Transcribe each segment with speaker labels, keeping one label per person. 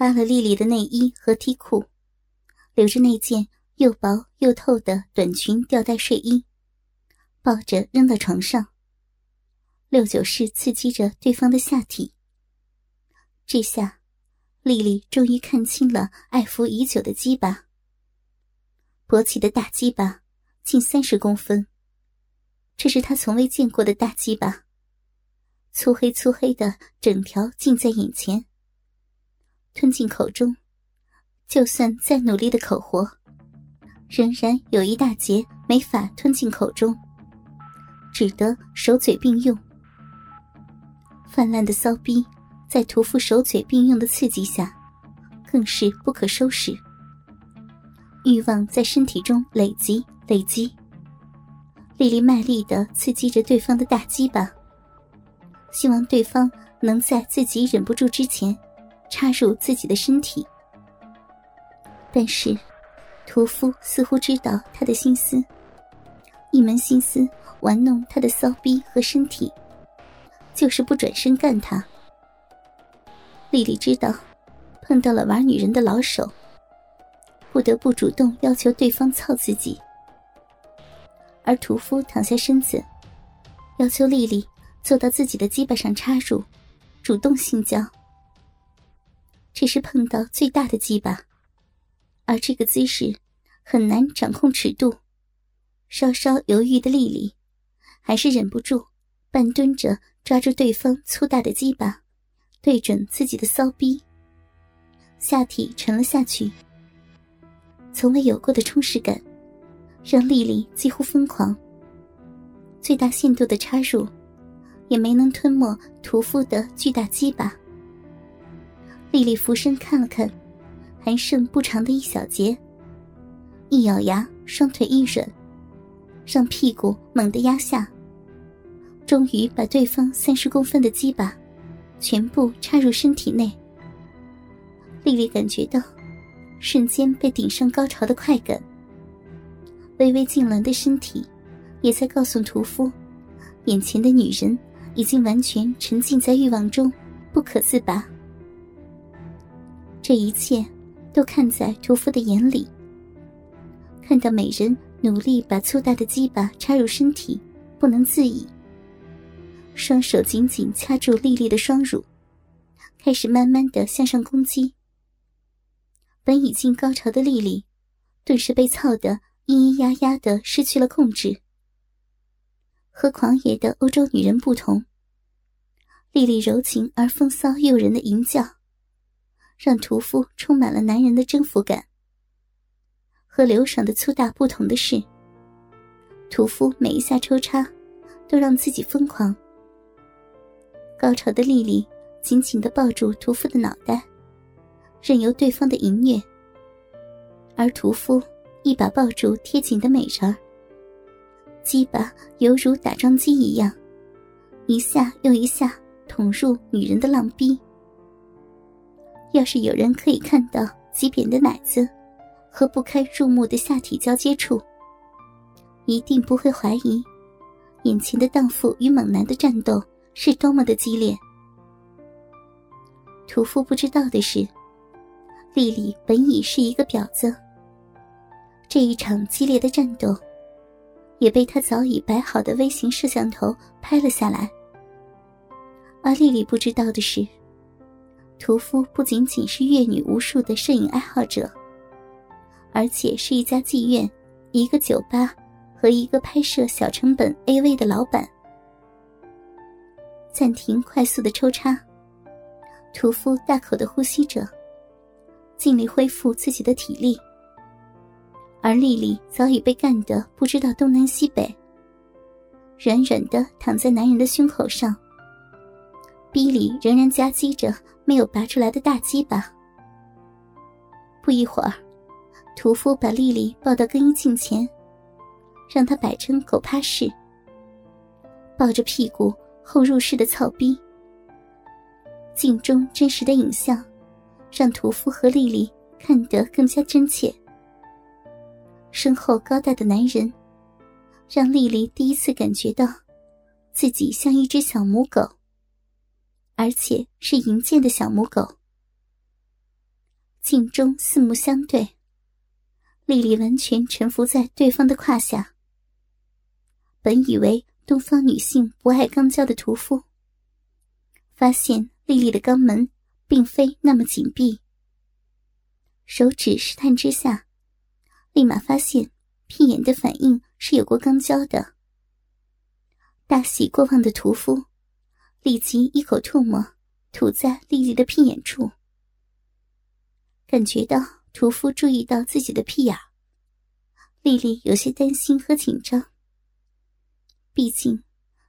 Speaker 1: 扒了丽丽的内衣和 T 裤，留着那件又薄又透的短裙吊带睡衣，抱着扔到床上。六九式刺激着对方的下体。这下，丽丽终于看清了爱抚已久的鸡巴。勃起的大鸡巴，近三十公分。这是她从未见过的大鸡巴，粗黑粗黑的，整条近在眼前。吞进口中，就算再努力的口活，仍然有一大截没法吞进口中，只得手嘴并用。泛滥的骚逼，在屠夫手嘴并用的刺激下，更是不可收拾。欲望在身体中累积累积，丽丽卖力的刺激着对方的大鸡巴，希望对方能在自己忍不住之前。插入自己的身体，但是屠夫似乎知道他的心思，一门心思玩弄他的骚逼和身体，就是不转身干他。丽丽知道碰到了玩女人的老手，不得不主动要求对方操自己，而屠夫躺下身子，要求丽丽坐到自己的鸡巴上插入，主动性交。这是碰到最大的鸡巴，而这个姿势很难掌控尺度。稍稍犹豫的丽丽，还是忍不住半蹲着抓住对方粗大的鸡巴，对准自己的骚逼，下体沉了下去。从未有过的充实感，让丽丽几乎疯狂。最大限度的插入，也没能吞没屠夫的巨大鸡巴。丽丽俯身看了看，还剩不长的一小节。一咬牙，双腿一软，让屁股猛地压下，终于把对方三十公分的鸡巴全部插入身体内。丽丽感觉到瞬间被顶上高潮的快感，微微痉挛的身体也在告诉屠夫，眼前的女人已经完全沉浸在欲望中，不可自拔。这一切都看在屠夫的眼里。看到美人努力把粗大的鸡巴插入身体，不能自已。双手紧紧掐住丽丽的双乳，开始慢慢的向上攻击。本已经高潮的丽丽，顿时被操得咿咿呀呀的失去了控制。和狂野的欧洲女人不同，丽丽柔情而风骚诱人的淫叫。让屠夫充满了男人的征服感。和刘爽的粗大不同的是，屠夫每一下抽插，都让自己疯狂。高潮的丽丽紧紧的抱住屠夫的脑袋，任由对方的淫虐。而屠夫一把抱住贴紧的美人儿，鸡巴犹如打桩机一样，一下又一下捅入女人的浪逼。要是有人可以看到极扁的奶子和不堪入目的下体交接处，一定不会怀疑眼前的荡妇与猛男的战斗是多么的激烈。屠夫不知道的是，丽丽本已是一个婊子，这一场激烈的战斗也被他早已摆好的微型摄像头拍了下来。而丽丽不知道的是。屠夫不仅仅是阅女无数的摄影爱好者，而且是一家妓院、一个酒吧和一个拍摄小成本 AV 的老板。暂停快速的抽插，屠夫大口的呼吸着，尽力恢复自己的体力。而丽丽早已被干得不知道东南西北，软软的躺在男人的胸口上。逼里仍然夹击着没有拔出来的大鸡巴。不一会儿，屠夫把丽丽抱到更衣镜前，让她摆成狗趴式，抱着屁股后入式的操逼。镜中真实的影像，让屠夫和丽丽看得更加真切。身后高大的男人，让丽丽第一次感觉到，自己像一只小母狗。而且是银剑的小母狗。镜中四目相对，丽丽完全臣服在对方的胯下。本以为东方女性不爱肛交的屠夫，发现丽丽的肛门并非那么紧闭，手指试探之下，立马发现屁眼的反应是有过肛交的。大喜过望的屠夫立即一口唾沫吐在丽丽的屁眼处，感觉到屠夫注意到自己的屁眼，丽丽有些担心和紧张。毕竟，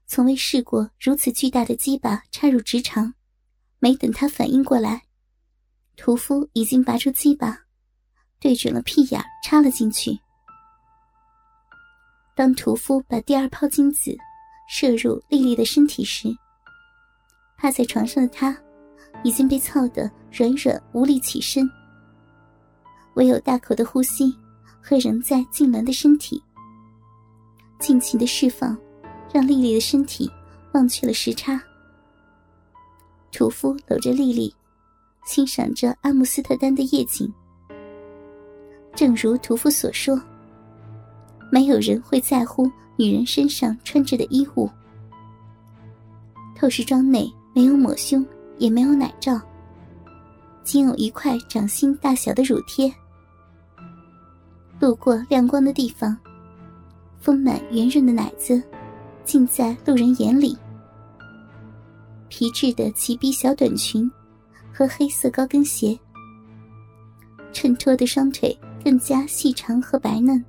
Speaker 1: 从未试过如此巨大的鸡巴插入直肠。没等他反应过来，屠夫已经拔出鸡巴，对准了屁眼插了进去。当屠夫把第二泡精子射入丽丽的身体时，趴在床上的她已经被操得软软无力起身，唯有大口的呼吸和仍在痉挛的身体，尽情的释放。让丽丽的身体忘却了时差。屠夫搂着丽丽，欣赏着阿姆斯特丹的夜景。正如屠夫所说，没有人会在乎女人身上穿着的衣物。透视装内没有抹胸，也没有奶罩，仅有一块掌心大小的乳贴。路过亮光的地方，丰满圆润的奶子。尽在路人眼里。皮质的齐逼小短裙和黑色高跟鞋，衬托的双腿更加细长和白嫩。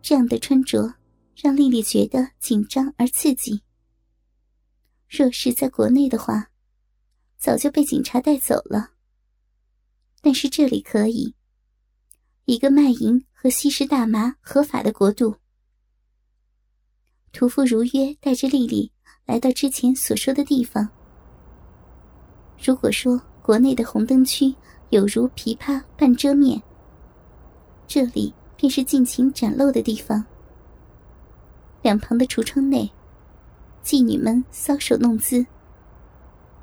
Speaker 1: 这样的穿着让丽丽觉得紧张而刺激。若是在国内的话，早就被警察带走了。但是这里可以，一个卖淫和吸食大麻合法的国度。屠夫如约带着丽丽来到之前所说的地方。如果说国内的红灯区有如琵琶半遮面，这里便是尽情展露的地方。两旁的橱窗内，妓女们搔首弄姿，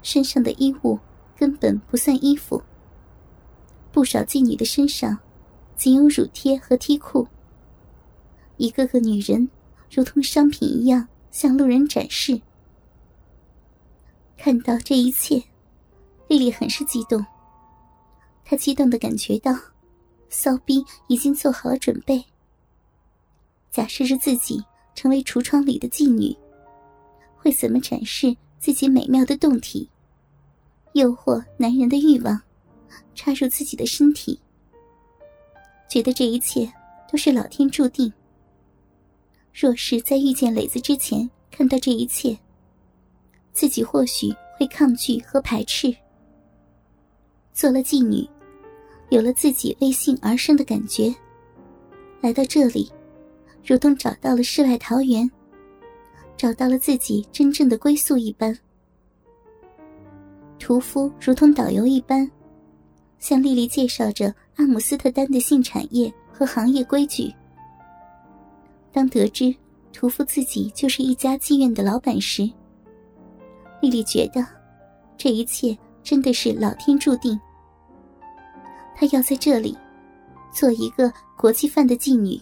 Speaker 1: 身上的衣物根本不算衣服。不少妓女的身上仅有乳贴和梯裤，一个个女人。如同商品一样向路人展示。看到这一切，丽丽很是激动。她激动的感觉到，骚逼已经做好了准备。假设着自己成为橱窗里的妓女，会怎么展示自己美妙的胴体，诱惑男人的欲望，插入自己的身体？觉得这一切都是老天注定。若是在遇见磊子之前看到这一切，自己或许会抗拒和排斥。做了妓女，有了自己为性而生的感觉，来到这里，如同找到了世外桃源，找到了自己真正的归宿一般。屠夫如同导游一般，向丽丽介绍着阿姆斯特丹的性产业和行业规矩。当得知屠夫自己就是一家妓院的老板时，丽丽觉得这一切真的是老天注定。她要在这里做一个国际范的妓女，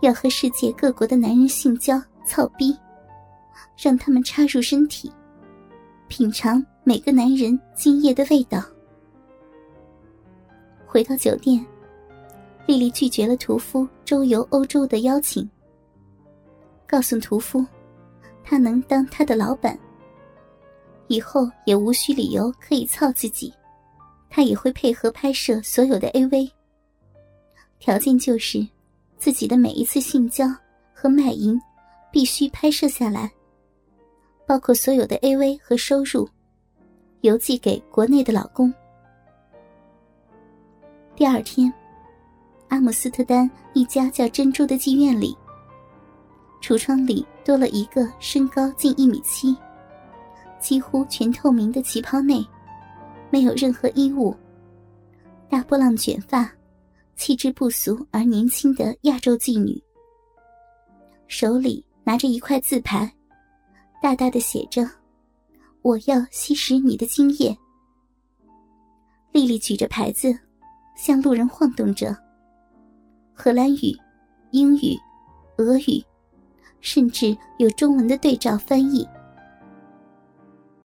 Speaker 1: 要和世界各国的男人性交、操逼，让他们插入身体，品尝每个男人精液的味道。回到酒店。丽丽拒绝了屠夫周游欧洲的邀请，告诉屠夫，他能当他的老板，以后也无需理由可以操自己，他也会配合拍摄所有的 AV。条件就是，自己的每一次性交和卖淫必须拍摄下来，包括所有的 AV 和收入，邮寄给国内的老公。第二天。阿姆斯特丹一家叫珍珠的妓院里，橱窗里多了一个身高近一米七、几乎全透明的旗袍内，没有任何衣物、大波浪卷发、气质不俗而年轻的亚洲妓女，手里拿着一块字牌，大大的写着：“我要吸食你的精液。”丽丽举着牌子，向路人晃动着。荷兰语、英语、俄语，甚至有中文的对照翻译。